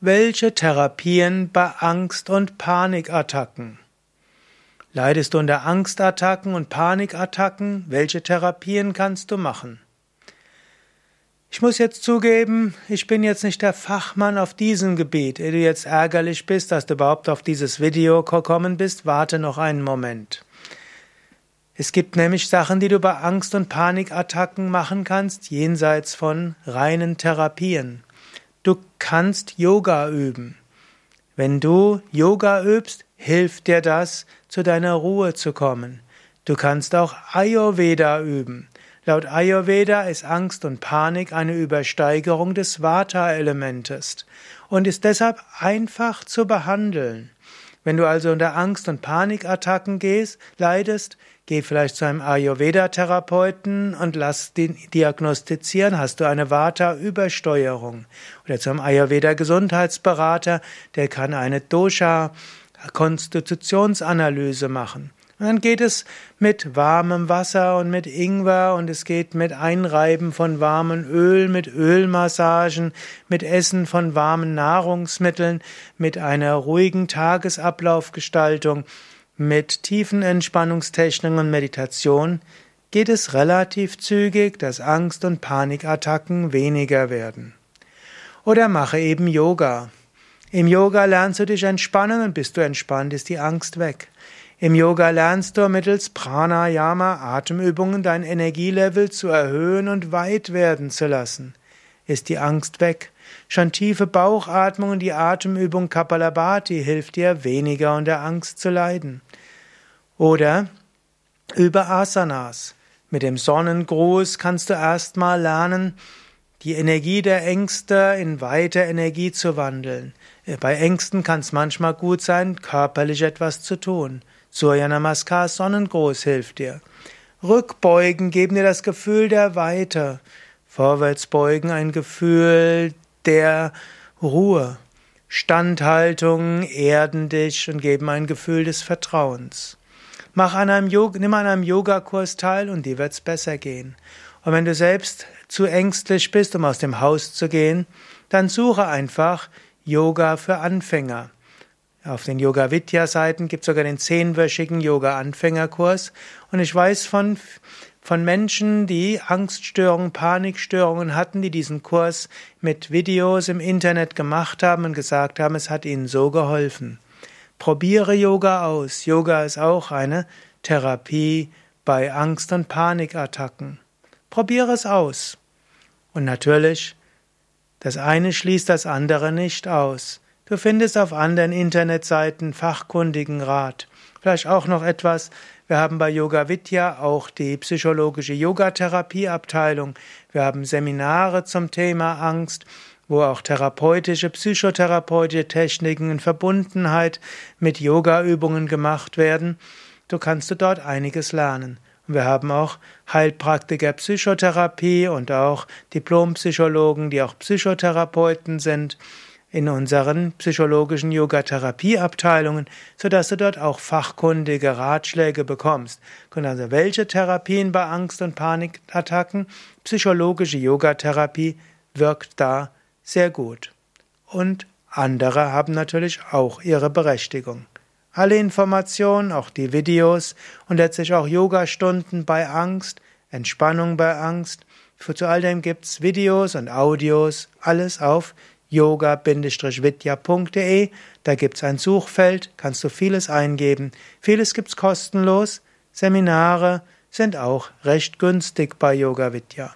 Welche Therapien bei Angst- und Panikattacken? Leidest du unter Angstattacken und Panikattacken? Welche Therapien kannst du machen? Ich muss jetzt zugeben, ich bin jetzt nicht der Fachmann auf diesem Gebiet. Ehe du jetzt ärgerlich bist, dass du überhaupt auf dieses Video gekommen bist, warte noch einen Moment. Es gibt nämlich Sachen, die du bei Angst- und Panikattacken machen kannst, jenseits von reinen Therapien. Du kannst Yoga üben. Wenn du Yoga übst, hilft dir das, zu deiner Ruhe zu kommen. Du kannst auch Ayurveda üben. Laut Ayurveda ist Angst und Panik eine Übersteigerung des Vata-Elementes und ist deshalb einfach zu behandeln. Wenn du also unter Angst- und Panikattacken gehst, leidest, geh vielleicht zu einem Ayurveda-Therapeuten und lass den diagnostizieren, hast du eine Vata-Übersteuerung. Oder zu einem Ayurveda-Gesundheitsberater, der kann eine Dosha-Konstitutionsanalyse machen. Und dann geht es mit warmem Wasser und mit Ingwer und es geht mit Einreiben von warmem Öl, mit Ölmassagen, mit Essen von warmen Nahrungsmitteln, mit einer ruhigen Tagesablaufgestaltung, mit tiefen Entspannungstechniken und Meditation geht es relativ zügig, dass Angst- und Panikattacken weniger werden. Oder mache eben Yoga. Im Yoga lernst du dich entspannen und bist du entspannt, ist die Angst weg. Im Yoga lernst du mittels Pranayama Atemübungen dein Energielevel zu erhöhen und weit werden zu lassen. Ist die Angst weg? Schon tiefe Bauchatmung und die Atemübung Kapalabhati hilft dir, weniger unter Angst zu leiden. Oder über Asanas. Mit dem Sonnengruß kannst du erstmal lernen, die Energie der Ängste in weite Energie zu wandeln. Bei Ängsten kann es manchmal gut sein, körperlich etwas zu tun. Surya Namaskar Sonnengruß hilft dir. Rückbeugen geben dir das Gefühl der Weite. Vorwärtsbeugen ein Gefühl der Ruhe. Standhaltung erden dich und geben ein Gefühl des Vertrauens. Mach an einem Yoga, nimm an einem Yogakurs teil und dir wird's besser gehen. Und wenn du selbst zu ängstlich bist, um aus dem Haus zu gehen, dann suche einfach Yoga für Anfänger. Auf den Yoga Vidya Seiten gibt es sogar den zehnwöchigen Yoga Anfängerkurs und ich weiß von von Menschen, die Angststörungen, Panikstörungen hatten, die diesen Kurs mit Videos im Internet gemacht haben und gesagt haben, es hat ihnen so geholfen. Probiere Yoga aus. Yoga ist auch eine Therapie bei Angst- und Panikattacken. Probiere es aus. Und natürlich, das eine schließt das andere nicht aus. Du findest auf anderen Internetseiten fachkundigen Rat. Vielleicht auch noch etwas. Wir haben bei Yoga Vidya auch die psychologische Yogatherapieabteilung. Wir haben Seminare zum Thema Angst, wo auch therapeutische, psychotherapeutische Techniken in Verbundenheit mit Yogaübungen gemacht werden. Du kannst dort einiges lernen. Wir haben auch Heilpraktiker Psychotherapie und auch Diplompsychologen, die auch Psychotherapeuten sind in unseren psychologischen Yoga-Therapieabteilungen, sodass du dort auch fachkundige Ratschläge bekommst. Also welche Therapien bei Angst- und Panikattacken, psychologische Yogatherapie wirkt da sehr gut. Und andere haben natürlich auch ihre Berechtigung. Alle Informationen, auch die Videos und letztlich auch Yogastunden bei Angst, Entspannung bei Angst. Für zu all dem gibt's Videos und Audios, alles auf yoga-vidya.de. Da gibt's ein Suchfeld, kannst du vieles eingeben. Vieles gibt's kostenlos. Seminare sind auch recht günstig bei Yoga Vidya.